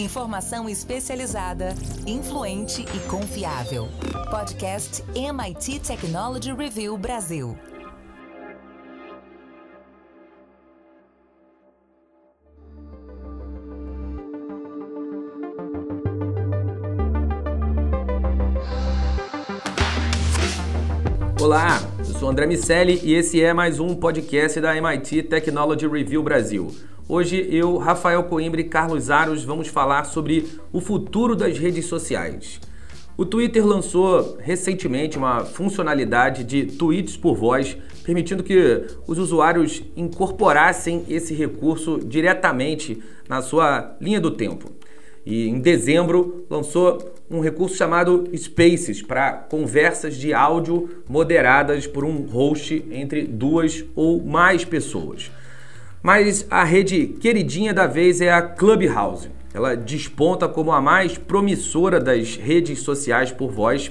Informação especializada, influente e confiável. Podcast MIT Technology Review Brasil. Olá, eu sou André Miceli e esse é mais um podcast da MIT Technology Review Brasil. Hoje eu, Rafael Coimbra e Carlos Aros vamos falar sobre o futuro das redes sociais. O Twitter lançou recentemente uma funcionalidade de tweets por voz, permitindo que os usuários incorporassem esse recurso diretamente na sua linha do tempo. E em dezembro lançou um recurso chamado Spaces para conversas de áudio moderadas por um host entre duas ou mais pessoas. Mas a rede queridinha da vez é a Clubhouse. Ela desponta como a mais promissora das redes sociais por voz.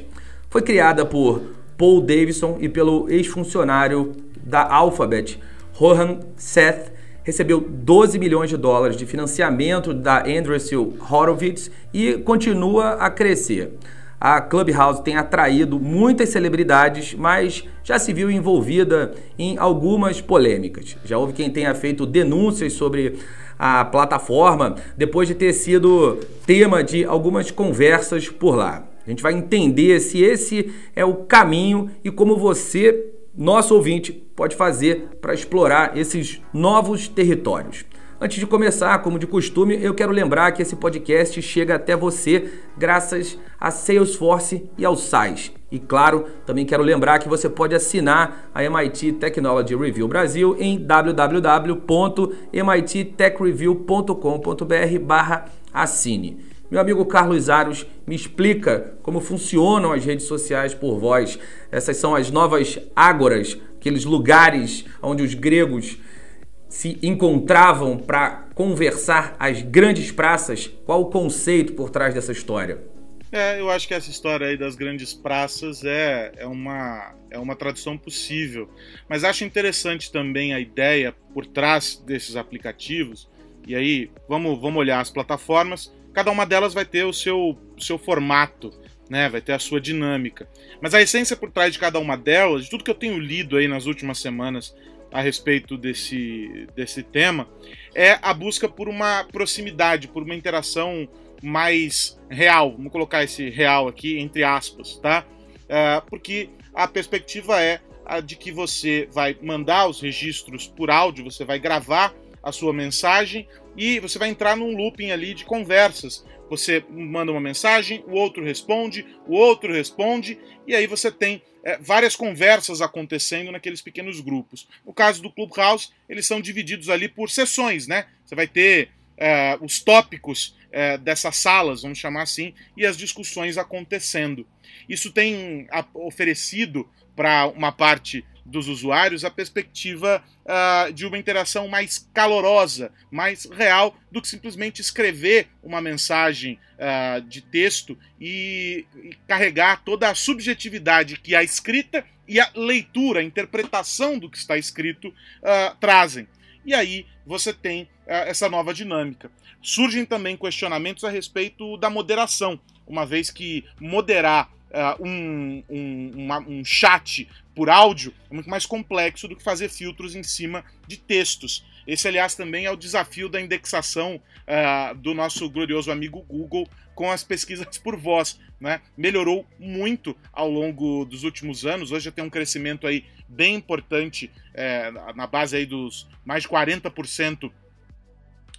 Foi criada por Paul Davidson e pelo ex-funcionário da Alphabet, Rohan Seth, recebeu 12 milhões de dólares de financiamento da Andreessen Horowitz e continua a crescer. A Clubhouse tem atraído muitas celebridades, mas já se viu envolvida em algumas polêmicas. Já houve quem tenha feito denúncias sobre a plataforma depois de ter sido tema de algumas conversas por lá. A gente vai entender se esse é o caminho e como você nosso ouvinte pode fazer para explorar esses novos territórios. Antes de começar, como de costume, eu quero lembrar que esse podcast chega até você graças a Salesforce e ao SAIS. E claro, também quero lembrar que você pode assinar a MIT Technology Review Brasil em www.mittechreview.com.br/assine. Meu amigo Carlos Aros me explica como funcionam as redes sociais por voz. Essas são as novas ágoras, aqueles lugares onde os gregos se encontravam para conversar as grandes praças. Qual o conceito por trás dessa história? É, eu acho que essa história aí das grandes praças é, é, uma, é uma tradução possível. Mas acho interessante também a ideia por trás desses aplicativos. E aí, vamos, vamos olhar as plataformas cada uma delas vai ter o seu, seu formato, né? Vai ter a sua dinâmica. Mas a essência por trás de cada uma delas, de tudo que eu tenho lido aí nas últimas semanas a respeito desse, desse tema, é a busca por uma proximidade, por uma interação mais real. Vamos colocar esse real aqui entre aspas, tá? Uh, porque a perspectiva é a de que você vai mandar os registros por áudio, você vai gravar a sua mensagem e você vai entrar num looping ali de conversas. Você manda uma mensagem, o outro responde, o outro responde, e aí você tem é, várias conversas acontecendo naqueles pequenos grupos. No caso do Clubhouse, eles são divididos ali por sessões, né? Você vai ter é, os tópicos é, dessas salas, vamos chamar assim, e as discussões acontecendo. Isso tem oferecido para uma parte dos usuários a perspectiva uh, de uma interação mais calorosa, mais real, do que simplesmente escrever uma mensagem uh, de texto e, e, carregar toda a subjetividade que a escrita e a leitura, a interpretação do que está escrito uh, trazem. E aí você tem essa nova dinâmica. Surgem também questionamentos a respeito da moderação, uma vez que moderar uh, um, um, uma, um chat por áudio é muito mais complexo do que fazer filtros em cima de textos. Esse, aliás, também é o desafio da indexação uh, do nosso glorioso amigo Google com as pesquisas por voz. Né? Melhorou muito ao longo dos últimos anos. Hoje já tem um crescimento aí bem importante é, na base aí dos mais de 40%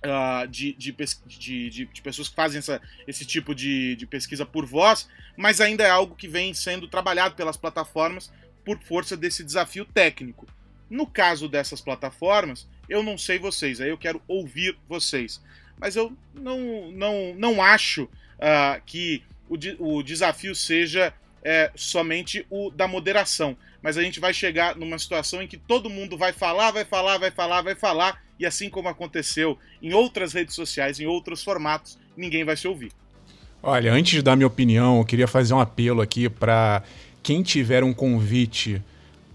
Uh, de, de, de, de, pessoas que fazem essa, esse tipo de, pesquisa por voz, mas ainda é algo que vem sendo trabalhado pelas plataformas por força desse desafio técnico. No caso dessas plataformas, eu não sei vocês, aí eu quero ouvir vocês, mas eu não, não, não acho uh, que o, o desafio seja é, somente o da moderação, mas a gente vai chegar numa situação em que todo mundo vai falar, vai falar, vai falar, vai falar e assim como aconteceu em outras redes sociais, em outros formatos, ninguém vai se ouvir. Olha, antes de dar minha opinião, eu queria fazer um apelo aqui para quem tiver um convite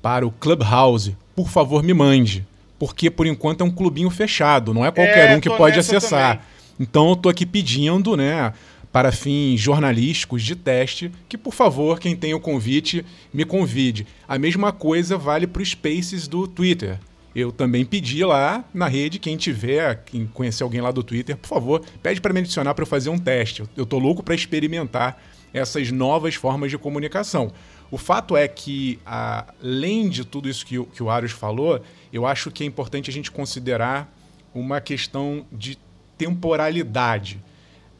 para o Clubhouse, por favor me mande. Porque por enquanto é um clubinho fechado, não é qualquer é, um que pode acessar. Também. Então eu estou aqui pedindo, né, para fins jornalísticos de teste, que por favor, quem tem o convite, me convide. A mesma coisa vale para os Spaces do Twitter. Eu também pedi lá na rede, quem tiver, quem conhecer alguém lá do Twitter, por favor, pede para me adicionar para eu fazer um teste. Eu tô louco para experimentar essas novas formas de comunicação. O fato é que, além de tudo isso que, que o Arius falou, eu acho que é importante a gente considerar uma questão de temporalidade.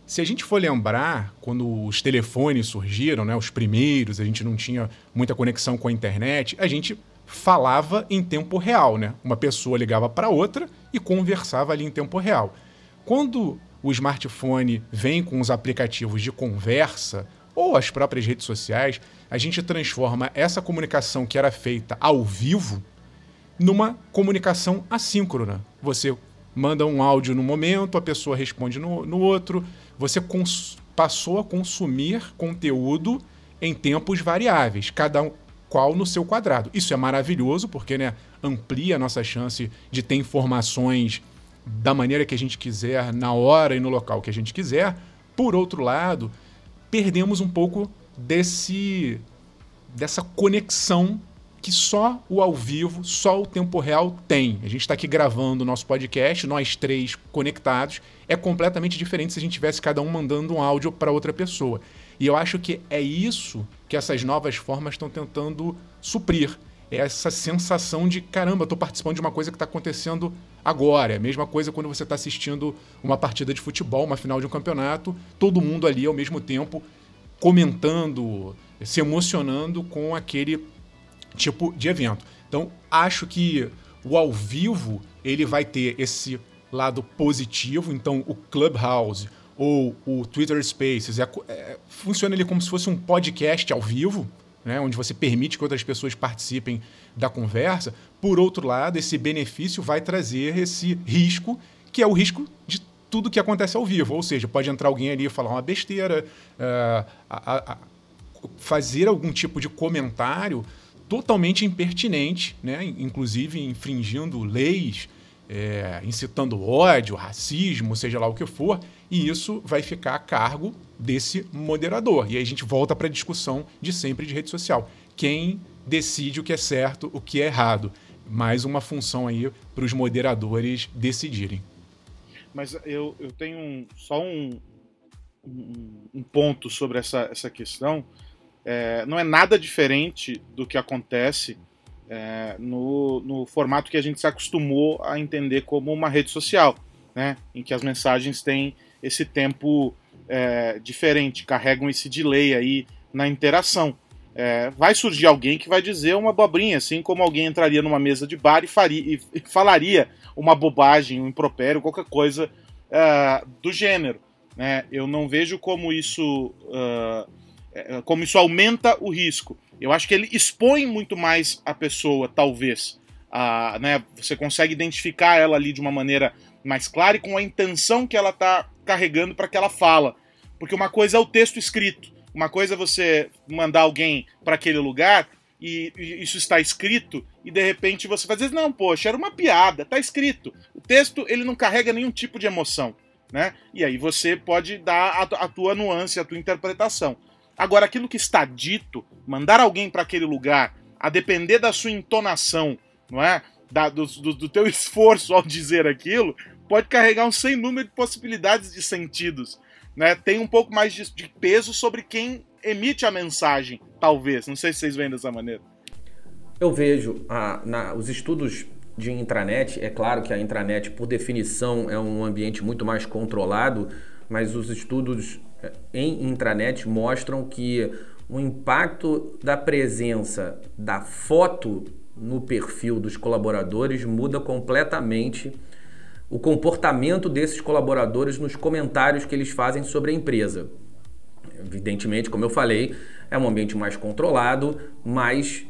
Se a gente for lembrar, quando os telefones surgiram, né, os primeiros, a gente não tinha muita conexão com a internet, a gente falava em tempo real, né? Uma pessoa ligava para outra e conversava ali em tempo real. Quando o smartphone vem com os aplicativos de conversa ou as próprias redes sociais, a gente transforma essa comunicação que era feita ao vivo numa comunicação assíncrona. Você manda um áudio no momento, a pessoa responde no, no outro, você passou a consumir conteúdo em tempos variáveis, cada qual no seu quadrado. Isso é maravilhoso porque né, amplia a nossa chance de ter informações da maneira que a gente quiser, na hora e no local que a gente quiser. Por outro lado, perdemos um pouco desse dessa conexão que só o ao vivo, só o tempo real tem. A gente está aqui gravando o nosso podcast, nós três conectados. É completamente diferente se a gente tivesse cada um mandando um áudio para outra pessoa. E eu acho que é isso que essas novas formas estão tentando suprir. É essa sensação de caramba, estou participando de uma coisa que está acontecendo agora. É a mesma coisa quando você está assistindo uma partida de futebol, uma final de um campeonato, todo mundo ali ao mesmo tempo comentando, se emocionando com aquele tipo de evento. Então, acho que o ao vivo ele vai ter esse lado positivo. Então, o Clubhouse ou o Twitter Spaces é, é, funciona ele como se fosse um podcast ao vivo, né, onde você permite que outras pessoas participem da conversa. Por outro lado, esse benefício vai trazer esse risco, que é o risco de tudo que acontece ao vivo. Ou seja, pode entrar alguém ali e falar uma besteira, uh, a, a, fazer algum tipo de comentário totalmente impertinente, né? inclusive infringindo leis, é, incitando ódio, racismo, seja lá o que for, e isso vai ficar a cargo desse moderador. E aí a gente volta para a discussão de sempre de rede social. Quem decide o que é certo, o que é errado? Mais uma função aí para os moderadores decidirem. Mas eu, eu tenho um, só um, um, um, ponto sobre essa, essa questão. É, não é nada diferente do que acontece é, no, no formato que a gente se acostumou a entender como uma rede social, né? em que as mensagens têm esse tempo é, diferente, carregam esse delay aí na interação. É, vai surgir alguém que vai dizer uma abobrinha, assim como alguém entraria numa mesa de bar e, faria, e falaria uma bobagem, um impropério, qualquer coisa uh, do gênero. Né? Eu não vejo como isso, uh, como isso aumenta o risco. Eu acho que ele expõe muito mais a pessoa, talvez. Uh, né? Você consegue identificar ela ali de uma maneira mais clara e com a intenção que ela está carregando para que ela fala. Porque uma coisa é o texto escrito, uma coisa é você mandar alguém para aquele lugar e, e, isso está escrito e de repente você vai dizer não, poxa, era uma piada, está escrito. O texto ele não carrega nenhum tipo de emoção, né? E aí você pode dar a, a tua nuance, a tua interpretação. Agora aquilo que está dito, mandar alguém para aquele lugar, a depender da sua entonação, não é? Da, do, do, do teu esforço ao dizer aquilo, pode carregar um sem número de possibilidades de sentidos. Né? Tem um pouco mais de, de peso sobre quem emite a mensagem, talvez. Não sei se vocês veem dessa maneira. Eu vejo ah, na, os estudos de intranet, é claro que a intranet, por definição, é um ambiente muito mais controlado, mas os estudos em intranet mostram que o impacto da presença da foto no perfil dos colaboradores muda completamente o comportamento desses colaboradores nos comentários que eles fazem sobre a empresa. Evidentemente, como eu falei, é um ambiente mais controlado, mas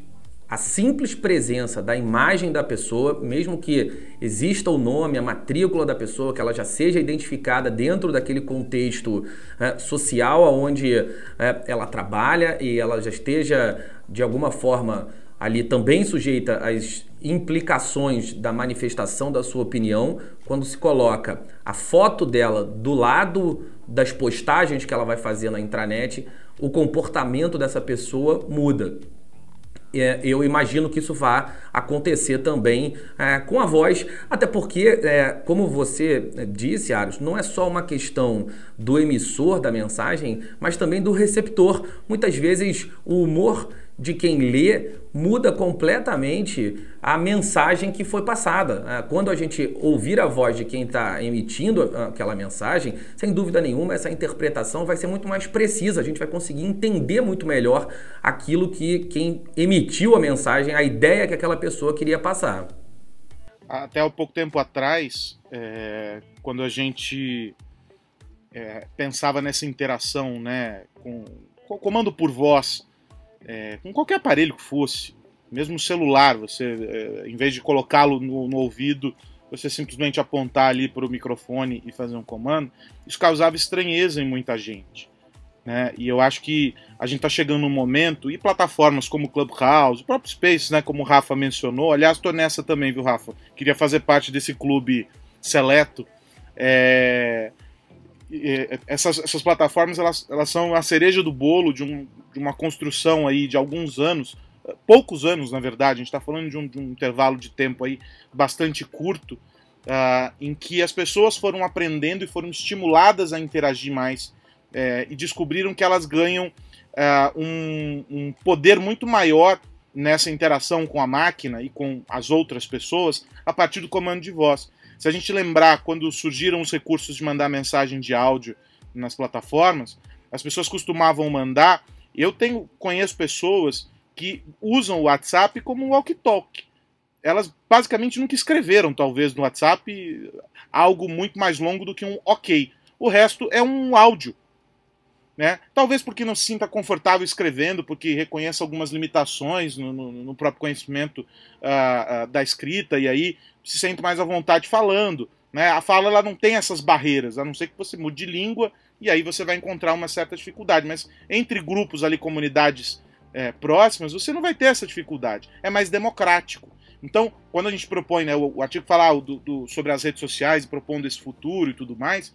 a simples presença da imagem da pessoa, mesmo que exista o nome, a matrícula da pessoa, que ela já seja identificada dentro daquele contexto é, social onde é, ela trabalha e ela já esteja de alguma forma ali também sujeita às implicações da manifestação da sua opinião, quando se coloca a foto dela do lado das postagens que ela vai fazer na intranet, o comportamento dessa pessoa muda. É, eu imagino que isso vá acontecer também é, com a voz, até porque, é, como você disse, Aros, não é só uma questão do emissor da mensagem, mas também do receptor. Muitas vezes o humor de quem lê muda completamente a mensagem que foi passada. Ah, quando a gente ouvir a voz de quem está emitindo aquela mensagem, sem dúvida nenhuma, essa interpretação vai ser muito mais precisa. A gente vai conseguir entender muito melhor aquilo que quem emitiu a mensagem, a ideia que aquela pessoa queria passar. Até há pouco tempo atrás, é, quando a gente é, pensava nessa interação né, com, com comando por voz é, com qualquer aparelho que fosse, mesmo celular, você, é, em vez de colocá-lo no, no, ouvido, você simplesmente apontar ali para o microfone e fazer um comando, isso causava estranheza em muita gente. Né? E eu acho que a gente está chegando num momento, e plataformas como Clubhouse, o próprio Space, né, como o Rafa mencionou, aliás, estou nessa também, viu, Rafa? Queria fazer parte desse clube seleto. É, essas, essas plataformas elas, elas são a cereja do bolo de, um, de uma construção aí de alguns anos, poucos anos na verdade, a gente está falando de um, de um, intervalo de tempo aí bastante curto, uh, em que as pessoas foram aprendendo e foram estimuladas a interagir mais uh, e descobriram que elas ganham uh, um, um poder muito maior nessa interação com a máquina e com as outras pessoas a partir do comando de voz. Se a gente lembrar quando surgiram os recursos de mandar mensagem de áudio nas plataformas, as pessoas costumavam mandar. Eu tenho conheço pessoas que usam o WhatsApp como um walkie-talkie. Elas basicamente nunca escreveram, talvez, no WhatsApp algo muito mais longo do que um ok. O resto é um áudio. Né? Talvez porque não se sinta confortável escrevendo, porque reconheça algumas limitações no, no, no próprio conhecimento uh, uh, da escrita, e aí se sente mais à vontade falando. Né? A fala ela não tem essas barreiras, a não ser que você mude de língua, e aí você vai encontrar uma certa dificuldade. Mas entre grupos ali, comunidades é, próximas, você não vai ter essa dificuldade. É mais democrático. Então, quando a gente propõe, né, o, o artigo falar do, do, sobre as redes sociais, propondo esse futuro e tudo mais,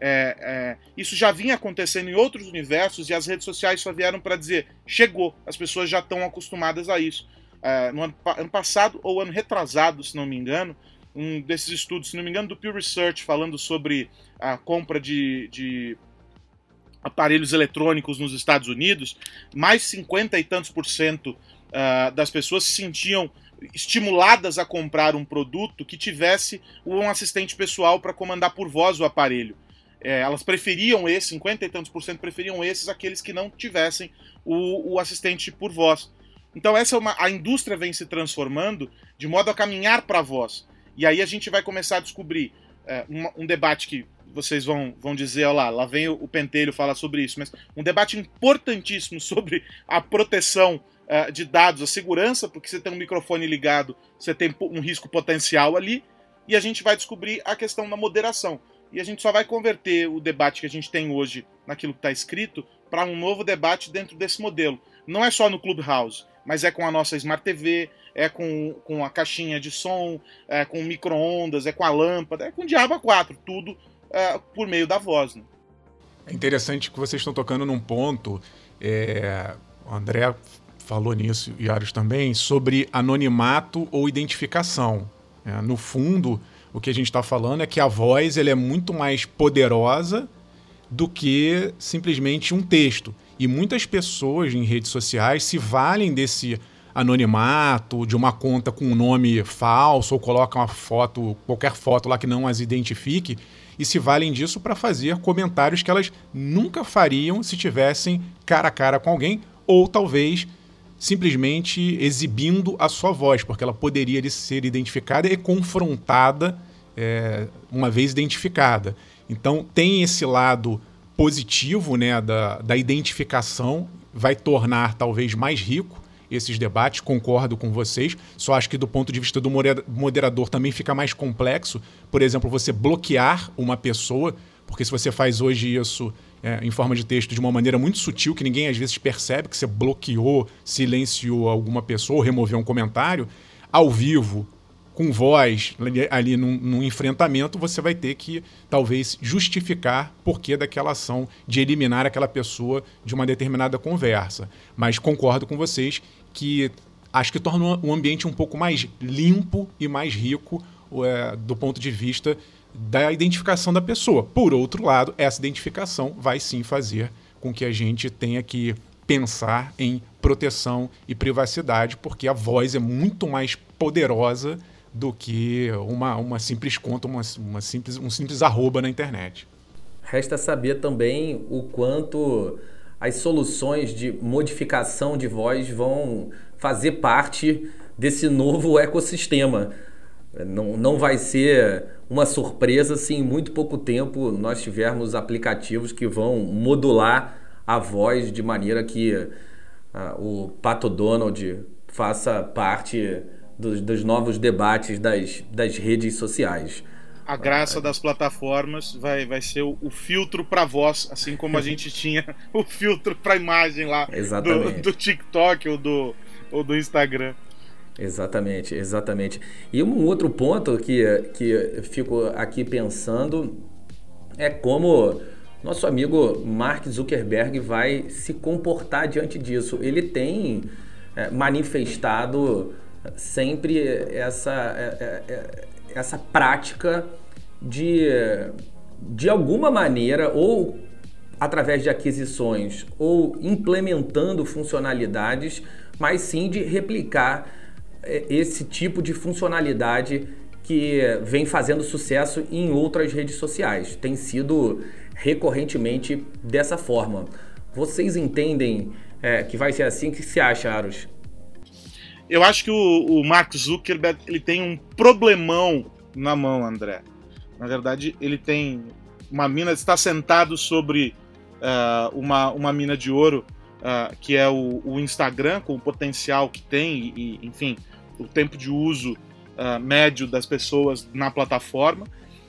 é, é, isso já vinha acontecendo em outros universos e as redes sociais só vieram para dizer chegou, as pessoas já estão acostumadas a isso. É, no ano, ano, passado ou ano retrasado, se não me engano, um desses estudos, se não me engano, do Pew Research, falando sobre a compra de, de aparelhos eletrônicos nos Estados Unidos, mais 50 e tantos por cento uh, das pessoas se sentiam estimuladas a comprar um produto que tivesse um assistente pessoal para comandar por voz o aparelho. É, elas preferiam esse, 50 e tantos por cento preferiam esses, aqueles que não tivessem o, o assistente por voz. Então essa é uma, a indústria vem se transformando de modo a caminhar para a voz. E aí a gente vai começar a descobrir é, um, um, debate que vocês vão, vão dizer, olha lá, lá vem o, o Pentelho falar sobre isso, mas um debate importantíssimo sobre a proteção uh, de dados, a segurança, porque você tem um microfone ligado, você tem um risco potencial ali, e a gente vai descobrir a questão da moderação. E a gente só vai converter o debate que a gente tem hoje naquilo que está escrito para um novo debate dentro desse modelo. Não é só no Clubhouse, mas é com a nossa Smart TV, é com, com a caixinha de som, é com micro-ondas, é com a lâmpada, é com o Diabo 4, tudo é, por meio da voz. Né? É interessante que vocês estão tocando num ponto, é, o André falou nisso e Aros também, sobre anonimato ou identificação. É, no fundo, o que a gente está falando é que a voz ele é muito mais poderosa do que simplesmente um texto. E muitas pessoas em redes sociais se valem desse anonimato, de uma conta com um nome falso, ou colocam uma foto, qualquer foto lá que não as identifique, e se valem disso para fazer comentários que elas nunca fariam se tivessem cara a cara com alguém, ou talvez simplesmente exibindo a sua voz, porque ela poderia ser identificada e confrontada é, uma vez identificada. Então tem esse lado positivo né, da, da identificação, vai tornar talvez mais rico esses debates, concordo com vocês. Só acho que do ponto de vista do moderador também fica mais complexo. Por exemplo, você bloquear uma pessoa porque se você faz hoje isso é, em forma de texto de uma maneira muito sutil, que ninguém às vezes percebe que você bloqueou, silenciou alguma pessoa ou removeu um comentário, ao vivo, com voz, ali num, num, enfrentamento, você vai ter que talvez justificar porquê daquela ação de eliminar aquela pessoa de uma determinada conversa. Mas concordo com vocês que acho que torna o ambiente um pouco mais limpo e mais rico é, do ponto de vista da identificação da pessoa. Por outro lado, essa identificação vai sim fazer com que a gente tenha que pensar em proteção e privacidade, porque a voz é muito mais poderosa do que uma, uma simples conta, uma, uma simples, um simples arroba na internet. Resta saber também o quanto as soluções de modificação de voz vão fazer parte desse novo ecossistema. Não, não vai ser uma surpresa se em muito pouco tempo nós tivermos aplicativos que vão modular a voz de maneira que uh, o Pato Donald faça parte dos, dos, novos debates das, das redes sociais. A graça das plataformas vai, vai ser o, o filtro para voz, assim como a gente tinha o filtro para imagem lá do, do TikTok ou do, ou do Instagram. Exatamente, exatamente. E um outro ponto que, que fico aqui pensando é como nosso amigo Mark Zuckerberg vai se comportar diante disso. Ele tem é, manifestado sempre essa, é, é, essa prática de, de alguma maneira, ou através de aquisições, ou implementando funcionalidades, mas sim de replicar esse tipo de funcionalidade que vem fazendo sucesso em outras redes sociais. Tem sido recorrentemente dessa forma. Vocês entendem é, que vai ser assim? O que você acha, Aros? Eu acho que o, o Mark Zuckerberg ele tem um problemão na mão, André. Na verdade, ele tem uma mina, está sentado sobre uh, uma, uma mina de ouro, uh, que é o, o, Instagram, com o potencial que tem, e, enfim, o tempo de uso uh, médio das pessoas na plataforma,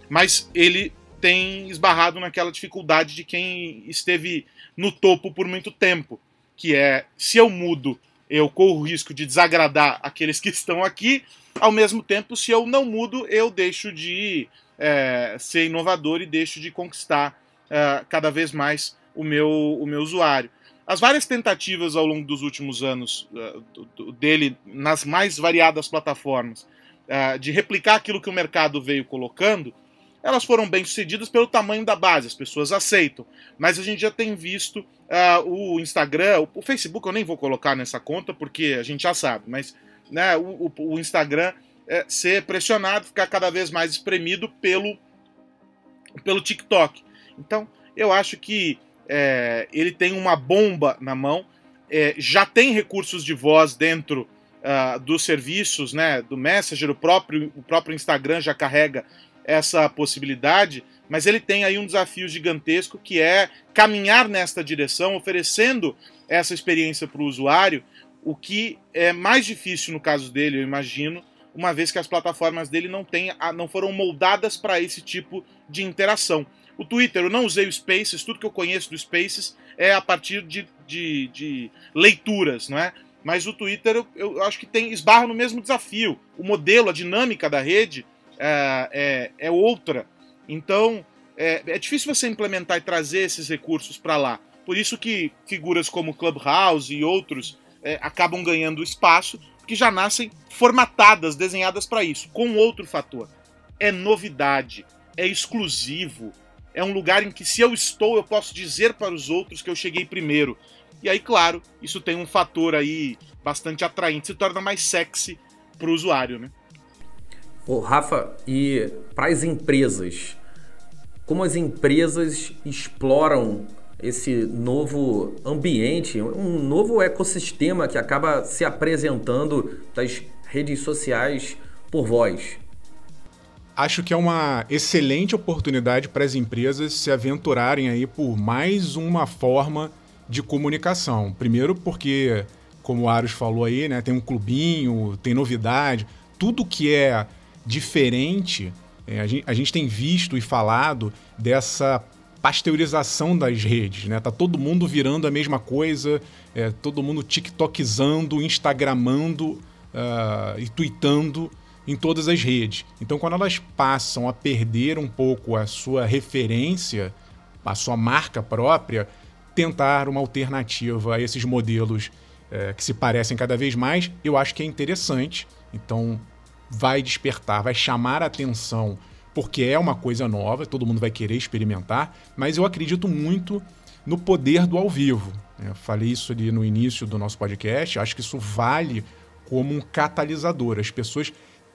mas ele tem esbarrado naquela dificuldade de quem esteve no topo por muito tempo, que é se eu mudo, eu corro o risco de desagradar aqueles que estão aqui, ao mesmo tempo, se eu não mudo, eu deixo de é, ser inovador e deixo de conquistar é, cada vez mais o meu, o meu usuário. As várias tentativas ao longo dos últimos anos uh, dele nas mais variadas plataformas uh, de replicar aquilo que o mercado veio colocando, elas foram bem sucedidas pelo tamanho da base, as pessoas aceitam. Mas a gente já tem visto uh, o Instagram, o, Facebook eu nem vou colocar nessa conta porque a gente já sabe, mas né, o, o, Instagram é, ser pressionado, ficar cada vez mais espremido pelo, pelo TikTok. Então eu acho que é, ele tem uma bomba na mão, é, já tem recursos de voz dentro uh, dos serviços, né, do Messenger, o próprio, o próprio Instagram já carrega essa possibilidade, mas ele tem aí um desafio gigantesco que é caminhar nesta direção, oferecendo essa experiência para o usuário, o que é mais difícil no caso dele, eu imagino, uma vez que as plataformas dele não, tem, não foram moldadas para esse tipo de interação. O Twitter, eu não usei o Spaces, tudo que eu conheço do Spaces é a partir de, de, de leituras, não é? Mas o Twitter eu, eu, acho que tem esbarra no mesmo desafio. O modelo, a dinâmica da rede é, é, é outra. Então é, é, difícil você implementar e trazer esses recursos para lá. Por isso que figuras como Clubhouse e outros é, acabam ganhando espaço, que já nascem formatadas, desenhadas para isso. Com outro fator, é novidade, é exclusivo, é um lugar em que, se eu estou, eu posso dizer para os outros que eu cheguei primeiro. E aí, claro, isso tem um fator aí bastante atraente, se torna mais sexy para o usuário, né? Ô, Rafa, e para as empresas, como as empresas exploram esse novo ambiente, um novo ecossistema que acaba se apresentando das redes sociais por voz? Acho que é uma excelente oportunidade para as empresas se aventurarem aí por mais uma forma de comunicação. Primeiro porque, como o Aros falou aí, né, tem um clubinho, tem novidade, tudo que é diferente, é, a, gente, a gente tem visto e falado dessa pasteurização das redes, né? Tá todo mundo virando a mesma coisa, é, todo mundo tiktokizando, instagramando uh, e tweetando em todas as redes. Então, quando elas passam a perder um pouco a sua referência, a sua marca própria, tentar uma alternativa a esses modelos é, que se parecem cada vez mais, eu acho que é interessante. Então, vai despertar, vai chamar a atenção, porque é uma coisa nova, todo mundo vai querer experimentar, mas eu acredito muito no poder do ao vivo. Eu falei isso ali no início do nosso podcast, acho que isso vale como um catalisador. As pessoas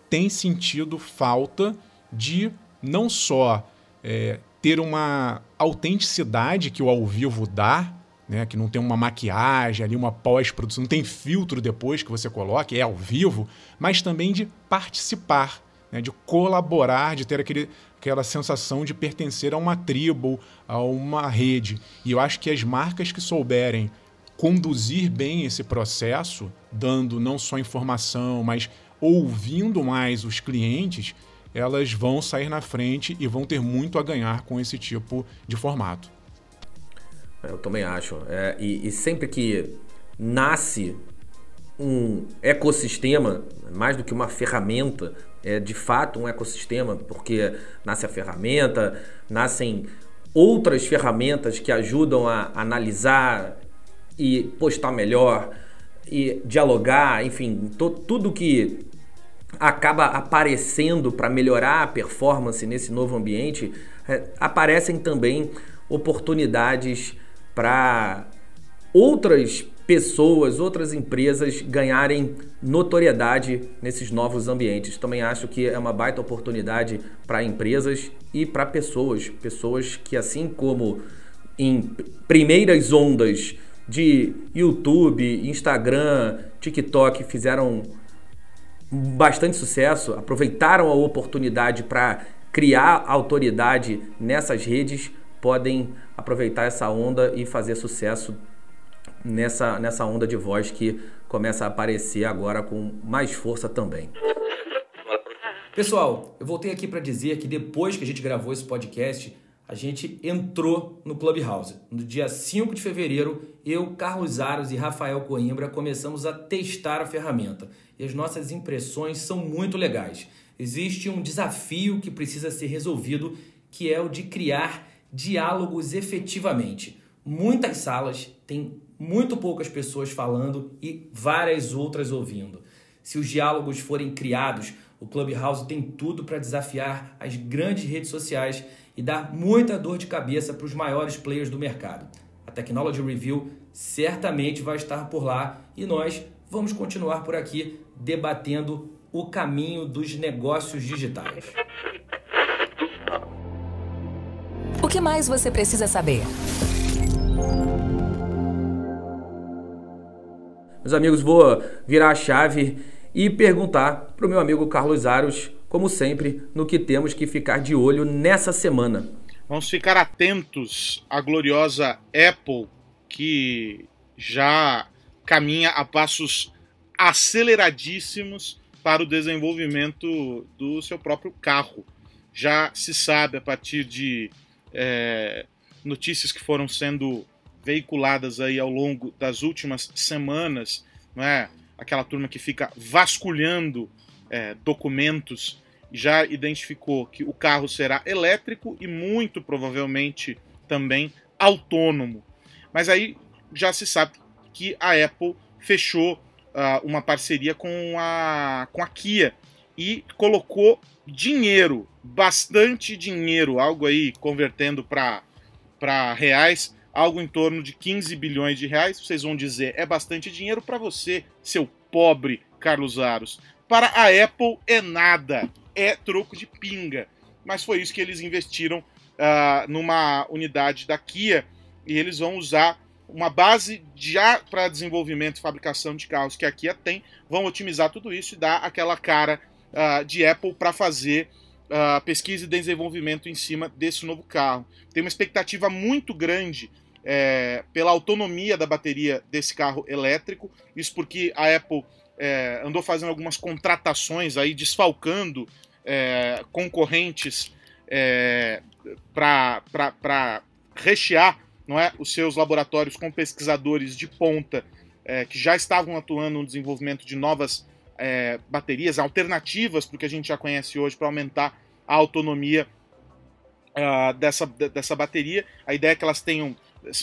têm sentido falta de não só é, ter uma autenticidade que o ao vivo dá, né, que não tem uma maquiagem ali, uma pós-produção, não tem filtro depois que você coloque, é ao vivo, mas também de participar, né, de colaborar, de ter aquele, aquela sensação de pertencer a uma tribo, a uma rede. E eu acho que as marcas que souberem conduzir bem esse processo, dando não só informação, mas ouvindo mais os clientes, elas vão sair na frente e vão ter muito a ganhar com esse tipo de formato. Eu também acho. É, e, e sempre que nasce um ecossistema, mais do que uma ferramenta, é de fato um ecossistema, porque nasce a ferramenta, nascem outras ferramentas que ajudam a analisar e postar melhor e dialogar, enfim, to, tudo que acaba aparecendo para melhorar a performance nesse novo ambiente, é, aparecem também oportunidades para outras pessoas, outras empresas ganharem notoriedade nesses novos ambientes. Também acho que é uma baita oportunidade para empresas e para pessoas, pessoas que assim como em primeiras ondas de YouTube, Instagram, TikTok fizeram bastante sucesso, aproveitaram a oportunidade para criar autoridade nessas redes, podem aproveitar essa onda e fazer sucesso nessa, nessa onda de voz que começa a aparecer agora com mais força também. Pessoal, eu voltei aqui para dizer que depois que a gente gravou esse podcast, a gente entrou no Clubhouse. No dia 5 de fevereiro, eu, Carlos Aros e Rafael Coimbra começamos a testar a ferramenta. E as nossas impressões são muito legais. Existe um desafio que precisa ser resolvido, que é o de criar diálogos efetivamente. Muitas salas têm muito poucas pessoas falando e várias outras ouvindo. Se os diálogos forem criados, o Clubhouse tem tudo para desafiar as grandes redes sociais e dar muita dor de cabeça para os maiores players do mercado. A Technology Review certamente vai estar por lá e nós vamos continuar por aqui debatendo o caminho dos negócios digitais. O que mais você precisa saber? Meus amigos, vou virar a chave e perguntar para o meu amigo Carlos Aros como sempre, no que temos que ficar de olho nessa semana. Vamos ficar atentos à gloriosa Apple, que já caminha a passos aceleradíssimos para o desenvolvimento do seu próprio carro. Já se sabe a partir de é, notícias que foram sendo veiculadas aí ao longo das últimas semanas, não é? Aquela turma que fica vasculhando é, documentos já identificou que o carro será elétrico e muito provavelmente também autônomo. Mas aí já se sabe que a Apple fechou uh, uma parceria com a, com a Kia e colocou dinheiro, bastante dinheiro, algo aí convertendo para reais, algo em torno de 15 bilhões de reais. Vocês vão dizer, é bastante dinheiro para você, seu pobre Carlos Aros. Para a Apple é nada, é troco de pinga. Mas foi isso que eles investiram uh, numa unidade da Kia e eles vão usar uma base já para desenvolvimento e fabricação de carros que a Kia tem, vão otimizar tudo isso e dar aquela cara uh, de Apple para fazer uh, pesquisa e desenvolvimento em cima desse novo carro. Tem uma expectativa muito grande é, pela autonomia da bateria desse carro elétrico, isso porque a Apple é, andou fazendo algumas contratações aí, desfalcando é, concorrentes é, para rechear não é, os seus laboratórios com pesquisadores de ponta é, que já estavam atuando no desenvolvimento de novas é, baterias alternativas para o que a gente já conhece hoje para aumentar a autonomia uh, dessa, dessa bateria. A ideia é que elas tenham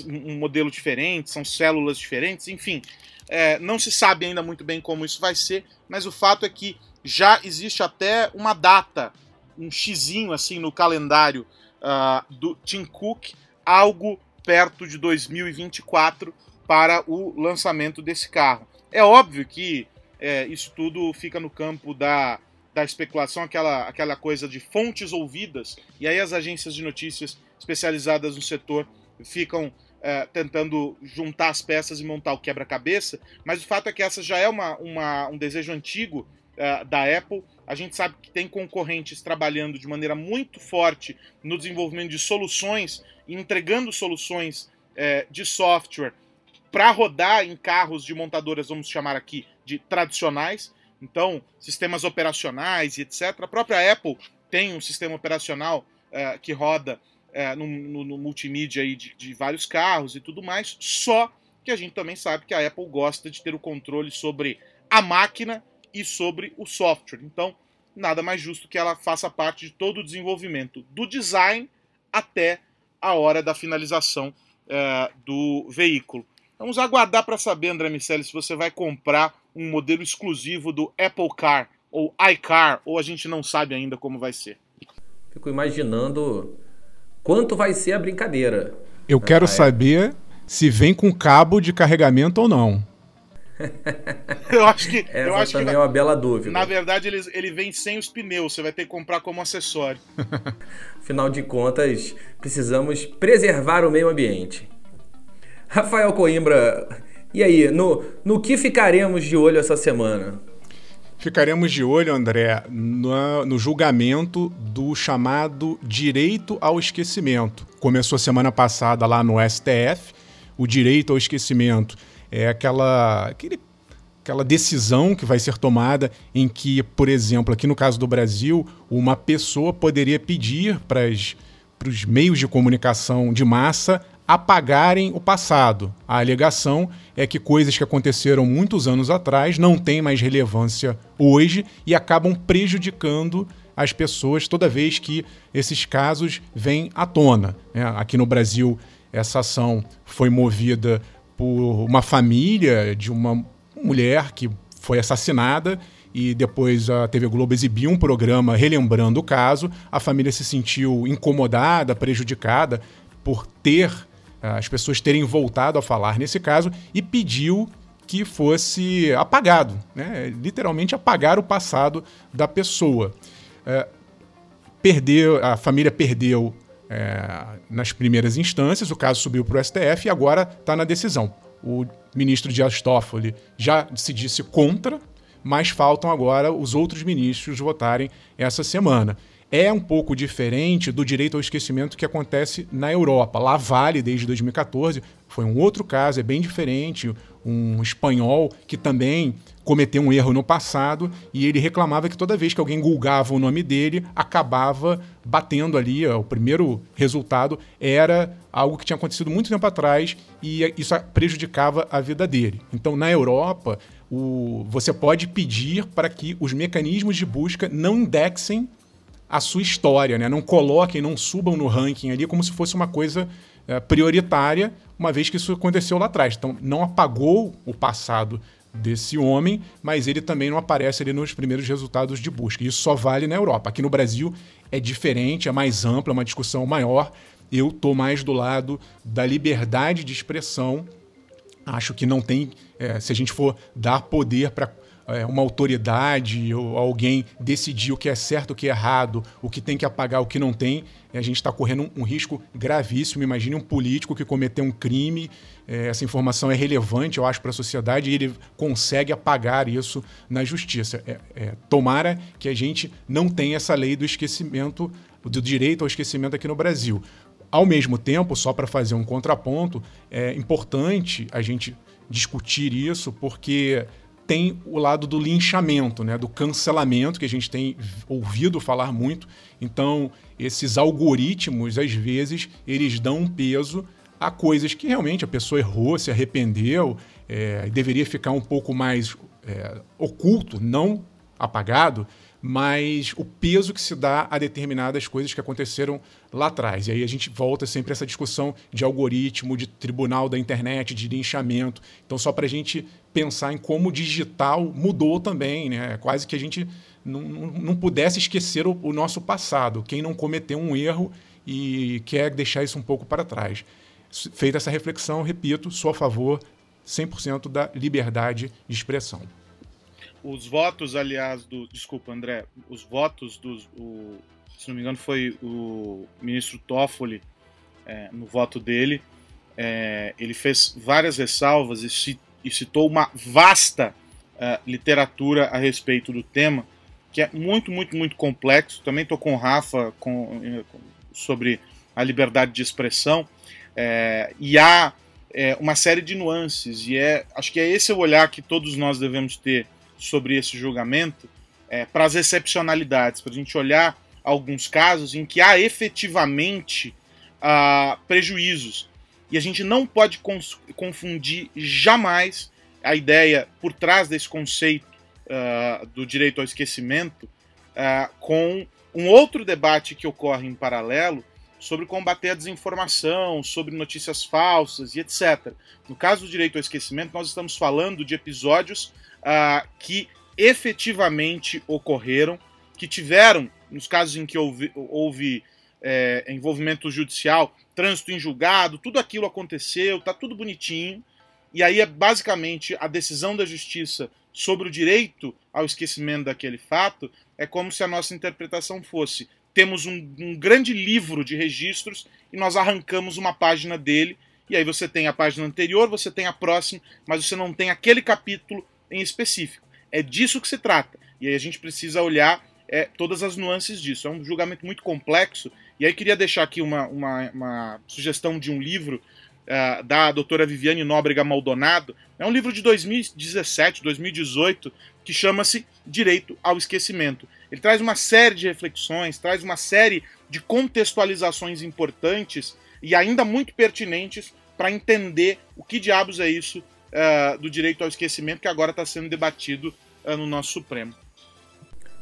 um modelo diferente, são células diferentes, enfim. É, não se sabe ainda muito bem como isso vai ser, mas o fato é que já existe até uma data, um xizinho assim no calendário uh, do Tim Cook, algo perto de 2024 para o lançamento desse carro. É óbvio que é, isso tudo fica no campo da, da especulação, aquela, aquela coisa de fontes ouvidas, e aí as agências de notícias especializadas no setor ficam é, tentando juntar as peças e montar o quebra-cabeça, mas o fato é que essa já é uma, uma um desejo antigo é, da Apple. A gente sabe que tem concorrentes trabalhando de maneira muito forte no desenvolvimento de soluções entregando soluções é, de software para rodar em carros de montadoras, vamos chamar aqui, de tradicionais. Então, sistemas operacionais e etc. A própria Apple tem um sistema operacional que roda é, no, no, no, multimídia aí de, de vários carros e tudo mais, só que a gente também sabe que a Apple gosta de ter o controle sobre a máquina e sobre o software. Então, nada mais justo que ela faça parte de todo o desenvolvimento, do design até a hora da finalização é, do veículo. Vamos aguardar para saber, André Miceli, se você vai comprar um modelo exclusivo do Apple Car ou iCar, ou a gente não sabe ainda como vai ser. Fico imaginando quanto vai ser a brincadeira. Eu quero ah, é. saber se vem com cabo de carregamento ou não. eu acho que. Essa eu acho também que, é uma bela dúvida. Na verdade, ele, ele vem sem os pneus, você vai ter que comprar como acessório. Afinal de contas, precisamos preservar o meio ambiente. Rafael Coimbra, e aí, no, no que ficaremos de olho essa semana? Ficaremos de olho, André, no, no, julgamento do chamado direito ao esquecimento. Começou semana passada lá no STF. O direito ao esquecimento é aquela, aquele, aquela decisão que vai ser tomada em que, por exemplo, aqui no caso do Brasil, uma pessoa poderia pedir para os meios de comunicação de massa apagarem o passado. A alegação é que coisas que aconteceram muitos anos atrás não têm mais relevância hoje e acabam prejudicando as pessoas toda vez que esses casos vêm à tona. Né? Aqui no Brasil, essa ação foi movida por uma família de uma mulher que foi assassinada e depois a TV Globo exibiu um programa relembrando o caso. A família se sentiu incomodada, prejudicada por ter as pessoas terem voltado a falar nesse caso e pediu que fosse apagado, né? literalmente apagar o passado da pessoa. É, perdeu, a família perdeu é, nas primeiras instâncias, o caso subiu para o STF e agora está na decisão. O ministro Dias Toffoli já se disse contra, mas faltam agora os outros ministros votarem essa semana é um pouco diferente do direito ao esquecimento que acontece na Europa. Lá vale desde 2014, foi um outro caso, é bem diferente. Um espanhol que também cometeu um erro no passado e ele reclamava que toda vez que alguém gulgava o nome dele, acabava batendo ali. O primeiro resultado era algo que tinha acontecido muito tempo atrás e isso prejudicava a vida dele. Então, na Europa, o, você pode pedir para que os mecanismos de busca não indexem a sua história, né? Não coloquem, não subam no ranking ali como se fosse uma coisa é, prioritária, uma vez que isso aconteceu lá atrás. Então, não apagou o passado desse homem, mas ele também não aparece ali nos primeiros resultados de busca. Isso só vale na Europa. Aqui no Brasil é diferente, é mais ampla, é uma discussão maior. Eu estou mais do lado da liberdade de expressão. Acho que não tem, é, se a gente for dar poder para uma autoridade ou alguém decidir o que é certo, o que é errado, o que tem que apagar, o que não tem, a gente está correndo um, um, risco gravíssimo. Imagine um político que cometeu um crime, é, essa informação é relevante, eu acho, para a sociedade e ele consegue apagar isso na justiça. É, é, tomara que a gente não tenha essa lei do esquecimento, do direito ao esquecimento aqui no Brasil. Ao mesmo tempo, só para fazer um contraponto, é importante a gente discutir isso, porque tem o lado do linchamento, né, do cancelamento, que a gente tem ouvido falar muito. Então, esses algoritmos, às vezes, eles dão peso a coisas que realmente a pessoa errou, se arrependeu, é, deveria ficar um pouco mais é, oculto, não apagado, mas o peso que se dá a determinadas coisas que aconteceram lá atrás. E aí a gente volta sempre a essa discussão de algoritmo, de tribunal da internet, de linchamento. Então, só para a gente pensar em como o digital mudou também, né? Quase que a gente não, não, não pudesse esquecer o, o nosso passado. Quem não cometeu um erro e quer deixar isso um pouco para trás. Feita essa reflexão, repito, sou a favor 100% da liberdade de expressão. Os votos, aliás, do. Desculpa, André. Os votos dos. O, se não me engano, foi o ministro Toffoli, é, no voto dele. É, ele fez várias ressalvas e, citou uma vasta é, literatura a respeito do tema, que é muito, muito, muito complexo. Também estou com o Rafa com, sobre a liberdade de expressão. É, e há é, uma série de nuances, e é, acho que é esse o olhar que todos nós devemos ter sobre esse julgamento é, para as excepcionalidades, para a gente olhar alguns casos em que há efetivamente uh, prejuízos. E a gente não pode confundir jamais a ideia por trás desse conceito uh, do direito ao esquecimento uh, com um outro debate que ocorre em paralelo sobre combater a desinformação, sobre notícias falsas e etc. No caso do direito ao esquecimento, nós estamos falando de episódios uh, que efetivamente ocorreram, que tiveram, nos casos em que houve, houve é, envolvimento judicial, trânsito em julgado, tudo aquilo aconteceu, tá tudo bonitinho. E aí é basicamente a decisão da justiça sobre o direito ao esquecimento daquele fato, é como se a nossa interpretação fosse: temos um, um grande livro de registros e nós arrancamos uma página dele, e aí você tem a página anterior, você tem a próxima, mas você não tem aquele capítulo em específico. É disso que se trata. E aí a gente precisa olhar é, todas as nuances disso. É um julgamento muito complexo. E aí queria deixar aqui uma, uma, uma sugestão de um livro uh, da doutora Viviane Nóbrega Maldonado. É um livro de 2017, 2018, que chama-se Direito ao Esquecimento. Ele traz uma série de reflexões, traz uma série de contextualizações importantes e ainda muito pertinentes para entender o que diabos é isso uh, do direito ao esquecimento que agora está sendo debatido uh, no nosso Supremo.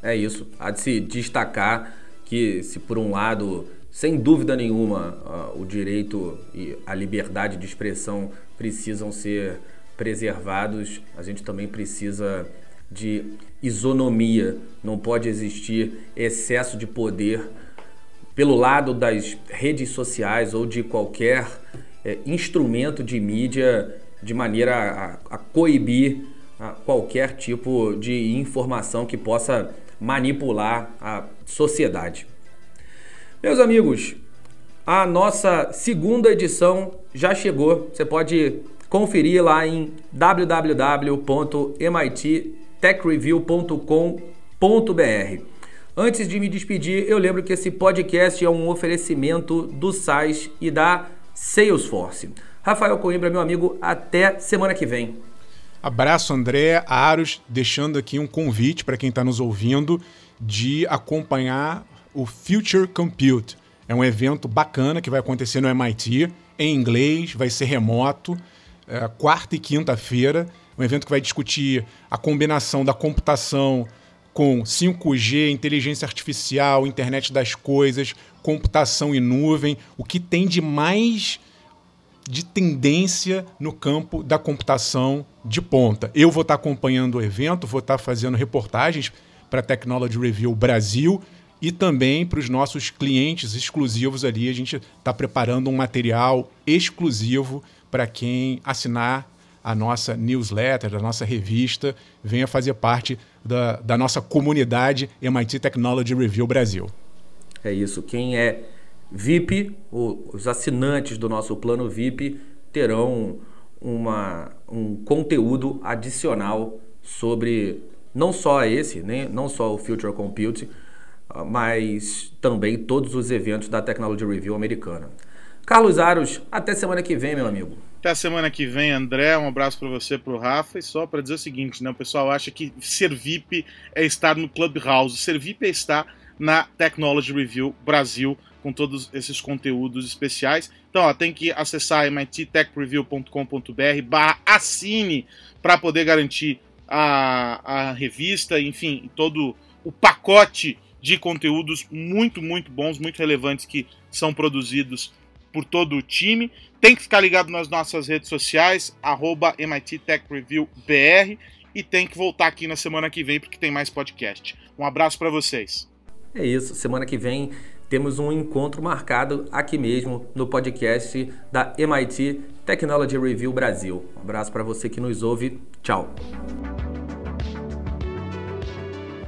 É isso. Há de se destacar que, se por um lado, sem dúvida nenhuma, uh, o direito e a liberdade de expressão precisam ser preservados, a gente também precisa de isonomia. Não pode existir excesso de poder pelo lado das redes sociais ou de qualquer é, instrumento de mídia de maneira a, a coibir a qualquer tipo de informação que possa manipular a sociedade. Meus amigos, a nossa segunda edição já chegou. Você pode conferir lá em www.mittechreview.com.br. Antes de me despedir, eu lembro que esse podcast é um oferecimento do SAIS e da Salesforce. Rafael Coimbra, meu amigo, até semana que vem. Abraço, André, Aros, deixando aqui um convite para quem está nos ouvindo de acompanhar o Future Compute. É um evento bacana que vai acontecer no MIT, em inglês, vai ser remoto, é, quarta e quinta-feira. Um evento que vai discutir a combinação da computação com 5G, inteligência artificial, internet das coisas, computação em nuvem, o que tem de mais de tendência no campo da computação de ponta. Eu vou estar acompanhando o evento, vou estar fazendo reportagens para a Technology Review Brasil e também para os nossos clientes exclusivos ali. A gente está preparando um material exclusivo para quem assinar a nossa newsletter, a nossa revista, venha fazer parte da, da nossa comunidade MIT Technology Review Brasil. É isso. Quem é VIP, os assinantes do nosso plano VIP terão uma, um conteúdo adicional sobre não só esse, né, não só o Future Compute, ah, mas também todos os eventos da Technology Review americana. Carlos Aros, até semana que vem, meu amigo. Até semana que vem, André. Um abraço para você, para o Rafa. E só para dizer o seguinte, né? O pessoal acha que ser VIP é estar no Clubhouse. Ser VIP é estar na Technology Review Brasil com todos esses conteúdos especiais. Então, ó, tem que acessar mittechreview.com.br barra assine para poder garantir a, a revista, enfim, todo o pacote de conteúdos muito, muito bons, muito relevantes que são produzidos por todo o time. Tem que ficar ligado nas nossas redes sociais, arroba MIT Tech Review BR, e tem que voltar aqui na semana que vem porque tem mais podcast. Um abraço para vocês. É isso, semana que vem temos um encontro marcado aqui mesmo no podcast da MIT Technology Review Brasil. Um abraço para você que nos ouve. Tchau.